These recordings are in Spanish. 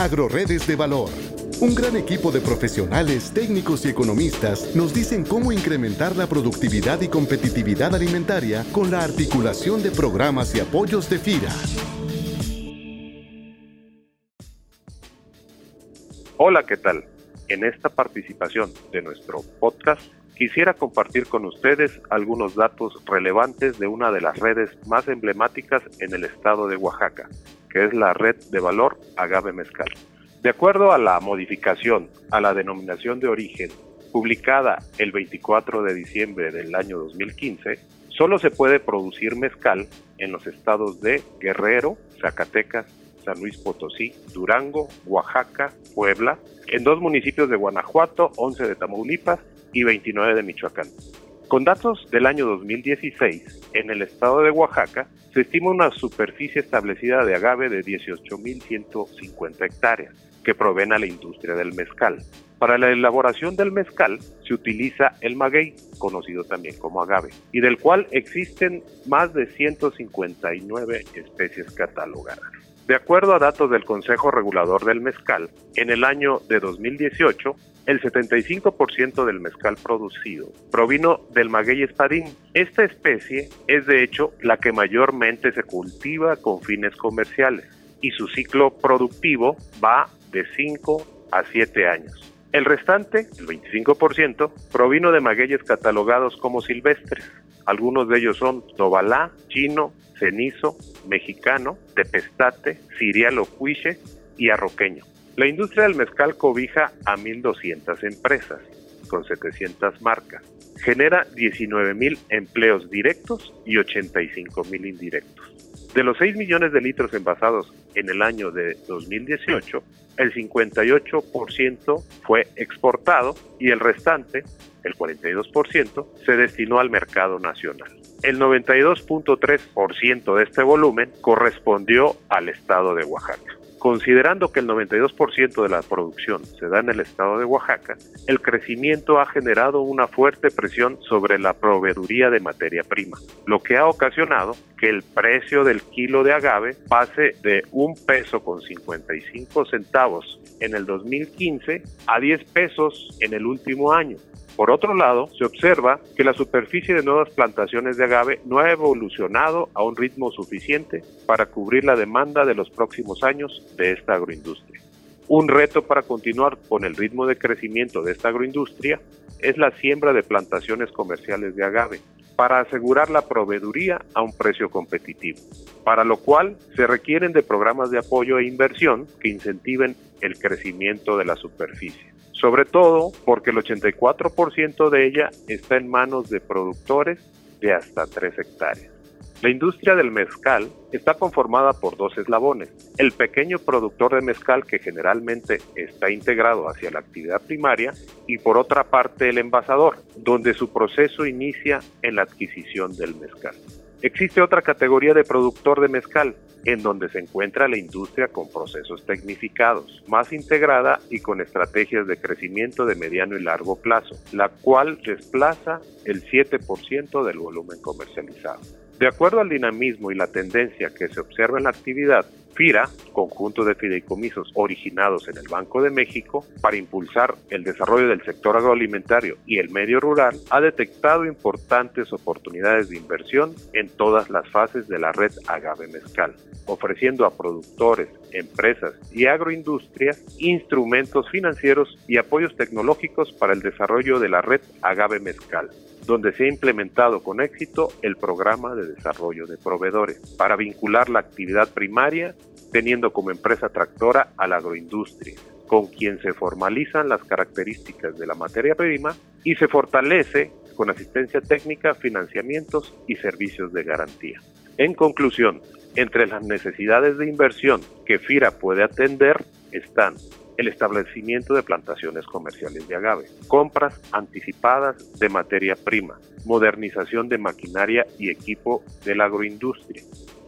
Agroredes de Valor. Un gran equipo de profesionales, técnicos y economistas nos dicen cómo incrementar la productividad y competitividad alimentaria con la articulación de programas y apoyos de FIRA. Hola, ¿qué tal? En esta participación de nuestro podcast quisiera compartir con ustedes algunos datos relevantes de una de las redes más emblemáticas en el estado de Oaxaca, que es la red de valor agave mezcal. De acuerdo a la modificación a la denominación de origen publicada el 24 de diciembre del año 2015, solo se puede producir mezcal en los estados de Guerrero, Zacatecas, San Luis Potosí, Durango, Oaxaca, Puebla, en dos municipios de Guanajuato, 11 de Tamaulipas y 29 de Michoacán. Con datos del año 2016, en el estado de Oaxaca se estima una superficie establecida de agave de 18.150 hectáreas, que proveen a la industria del mezcal. Para la elaboración del mezcal se utiliza el maguey, conocido también como agave, y del cual existen más de 159 especies catalogadas. De acuerdo a datos del Consejo Regulador del Mezcal, en el año de 2018, el 75% del mezcal producido provino del maguey espadín. Esta especie es de hecho la que mayormente se cultiva con fines comerciales y su ciclo productivo va de 5 a 7 años. El restante, el 25%, provino de magueyes catalogados como silvestres. Algunos de ellos son tobalá, chino, cenizo, mexicano, tepestate, sirialo cuiche y arroqueño. La industria del mezcal cobija a 1.200 empresas con 700 marcas. Genera 19.000 empleos directos y 85.000 indirectos. De los 6 millones de litros envasados en el año de 2018, el 58% fue exportado y el restante, el 42%, se destinó al mercado nacional. El 92.3% de este volumen correspondió al estado de Oaxaca. Considerando que el 92% de la producción se da en el estado de Oaxaca, el crecimiento ha generado una fuerte presión sobre la proveeduría de materia prima, lo que ha ocasionado que el precio del kilo de agave pase de un peso con 55 centavos en el 2015 a 10 pesos en el último año, por otro lado, se observa que la superficie de nuevas plantaciones de agave no ha evolucionado a un ritmo suficiente para cubrir la demanda de los próximos años de esta agroindustria. Un reto para continuar con el ritmo de crecimiento de esta agroindustria es la siembra de plantaciones comerciales de agave para asegurar la proveeduría a un precio competitivo, para lo cual se requieren de programas de apoyo e inversión que incentiven el crecimiento de la superficie sobre todo porque el 84% de ella está en manos de productores de hasta 3 hectáreas. La industria del mezcal está conformada por dos eslabones. El pequeño productor de mezcal que generalmente está integrado hacia la actividad primaria y por otra parte el envasador, donde su proceso inicia en la adquisición del mezcal. Existe otra categoría de productor de mezcal, en donde se encuentra la industria con procesos tecnificados, más integrada y con estrategias de crecimiento de mediano y largo plazo, la cual desplaza el 7% del volumen comercializado. De acuerdo al dinamismo y la tendencia que se observa en la actividad, FIRA, conjunto de fideicomisos originados en el Banco de México para impulsar el desarrollo del sector agroalimentario y el medio rural, ha detectado importantes oportunidades de inversión en todas las fases de la red agave mezcal, ofreciendo a productores, empresas y agroindustrias instrumentos financieros y apoyos tecnológicos para el desarrollo de la red agave mezcal donde se ha implementado con éxito el programa de desarrollo de proveedores para vincular la actividad primaria teniendo como empresa tractora a la agroindustria, con quien se formalizan las características de la materia prima y se fortalece con asistencia técnica, financiamientos y servicios de garantía. En conclusión, entre las necesidades de inversión que FIRA puede atender están el establecimiento de plantaciones comerciales de agave, compras anticipadas de materia prima, modernización de maquinaria y equipo de la agroindustria,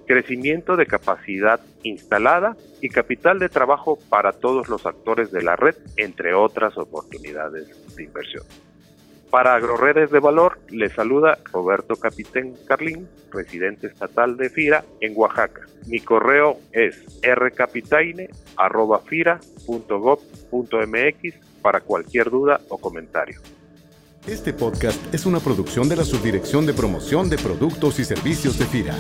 crecimiento de capacidad instalada y capital de trabajo para todos los actores de la red, entre otras oportunidades de inversión. Para AgroRedes de Valor, le saluda Roberto Capitén Carlín, residente estatal de FIRA en Oaxaca. Mi correo es rcapitaine.fira.gov.mx para cualquier duda o comentario. Este podcast es una producción de la Subdirección de Promoción de Productos y Servicios de FIRA.